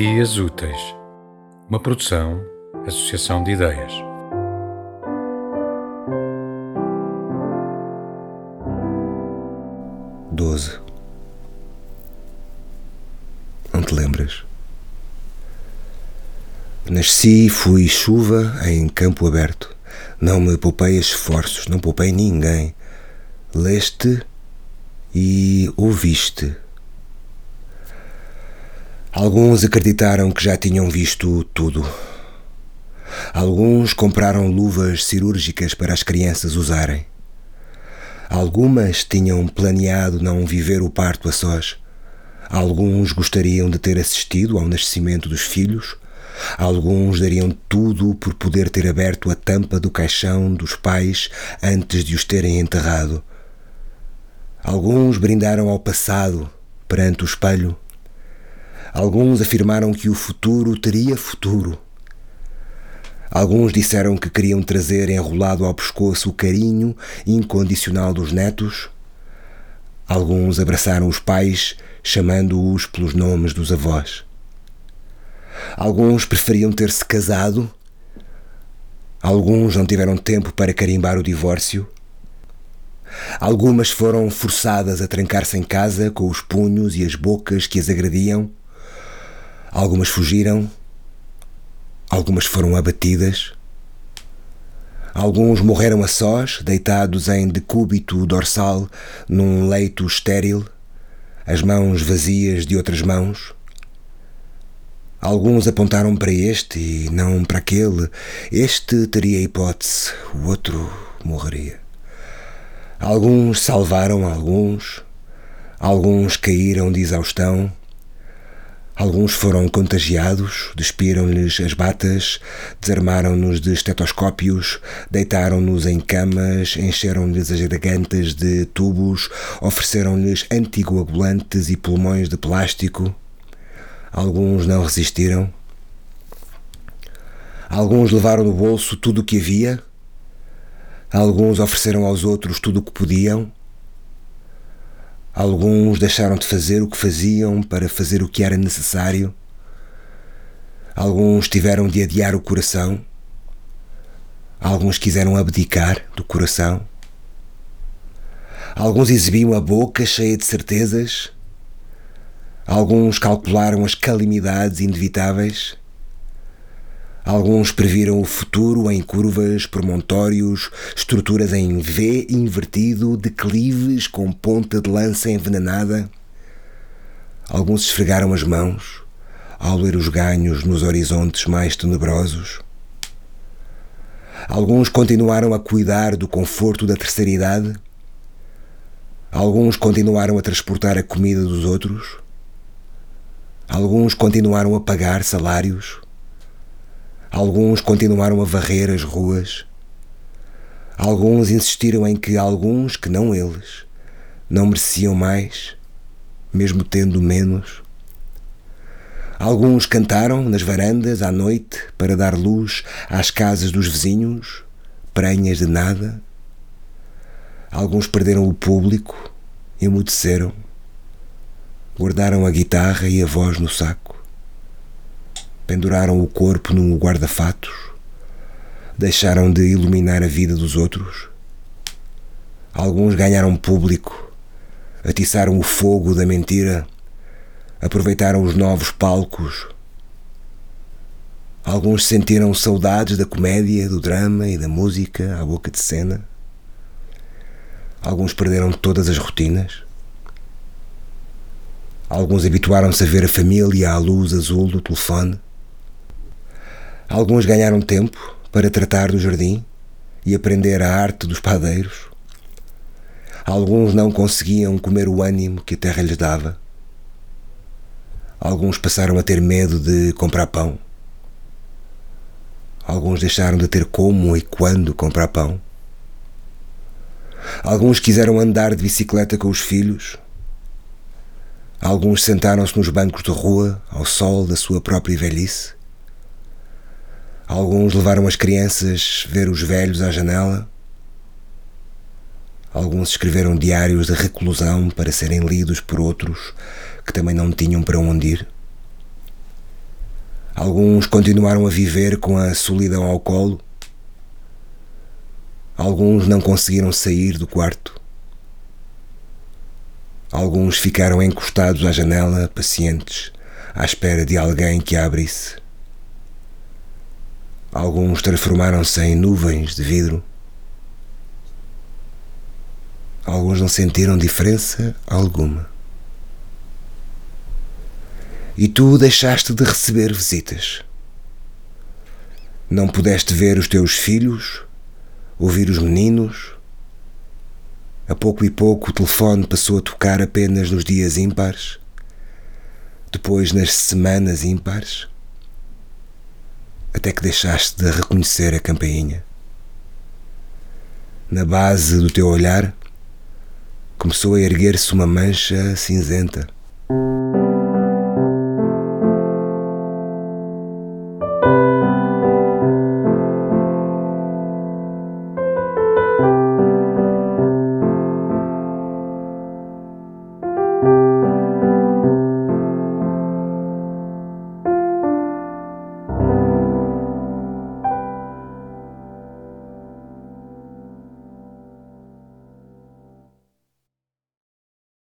Dias Úteis, uma produção, associação de ideias. Doze. Não te lembras? Nasci e fui chuva em campo aberto. Não me poupei esforços, não poupei ninguém. Leste e ouviste. Alguns acreditaram que já tinham visto tudo. Alguns compraram luvas cirúrgicas para as crianças usarem. Algumas tinham planeado não viver o parto a sós. Alguns gostariam de ter assistido ao nascimento dos filhos. Alguns dariam tudo por poder ter aberto a tampa do caixão dos pais antes de os terem enterrado. Alguns brindaram ao passado perante o espelho. Alguns afirmaram que o futuro teria futuro. Alguns disseram que queriam trazer enrolado ao pescoço o carinho incondicional dos netos. Alguns abraçaram os pais, chamando-os pelos nomes dos avós. Alguns preferiam ter-se casado. Alguns não tiveram tempo para carimbar o divórcio. Algumas foram forçadas a trancar-se em casa com os punhos e as bocas que as agrediam. Algumas fugiram, algumas foram abatidas, alguns morreram a sós, deitados em decúbito dorsal num leito estéril, as mãos vazias de outras mãos. Alguns apontaram para este e não para aquele. Este teria hipótese, o outro morreria. Alguns salvaram alguns, alguns caíram de exaustão, Alguns foram contagiados, despiram-lhes as batas, desarmaram-nos de estetoscópios, deitaram-nos em camas, encheram-lhes as gargantas de tubos, ofereceram-lhes anticoagulantes e pulmões de plástico. Alguns não resistiram. Alguns levaram no bolso tudo o que havia. Alguns ofereceram aos outros tudo o que podiam Alguns deixaram de fazer o que faziam para fazer o que era necessário. Alguns tiveram de adiar o coração. Alguns quiseram abdicar do coração. Alguns exibiam a boca cheia de certezas. Alguns calcularam as calamidades inevitáveis. Alguns previram o futuro em curvas, promontórios, estruturas em V invertido, declives com ponta de lança envenenada. Alguns esfregaram as mãos ao ler os ganhos nos horizontes mais tenebrosos. Alguns continuaram a cuidar do conforto da terceira idade. Alguns continuaram a transportar a comida dos outros. Alguns continuaram a pagar salários. Alguns continuaram a varrer as ruas. Alguns insistiram em que alguns, que não eles, não mereciam mais, mesmo tendo menos. Alguns cantaram nas varandas à noite para dar luz às casas dos vizinhos, prenhas de nada. Alguns perderam o público, emudeceram, guardaram a guitarra e a voz no saco penduraram o corpo num guarda-fatos, deixaram de iluminar a vida dos outros. Alguns ganharam público, atiçaram o fogo da mentira, aproveitaram os novos palcos. Alguns sentiram saudades da comédia, do drama e da música à boca de cena. Alguns perderam todas as rotinas. Alguns habituaram-se a ver a família à luz azul do telefone. Alguns ganharam tempo para tratar do jardim e aprender a arte dos padeiros. Alguns não conseguiam comer o ânimo que a terra lhes dava. Alguns passaram a ter medo de comprar pão. Alguns deixaram de ter como e quando comprar pão. Alguns quiseram andar de bicicleta com os filhos. Alguns sentaram-se nos bancos de rua ao sol da sua própria velhice. Alguns levaram as crianças ver os velhos à janela. Alguns escreveram diários de reclusão para serem lidos por outros que também não tinham para onde ir. Alguns continuaram a viver com a solidão ao colo. Alguns não conseguiram sair do quarto. Alguns ficaram encostados à janela, pacientes, à espera de alguém que abrisse. Alguns transformaram-se em nuvens de vidro. Alguns não sentiram diferença alguma. E tu deixaste de receber visitas. Não pudeste ver os teus filhos, ouvir os meninos. A pouco e pouco o telefone passou a tocar apenas nos dias ímpares, depois nas semanas ímpares, até que deixaste de reconhecer a campainha. Na base do teu olhar começou a erguer-se uma mancha cinzenta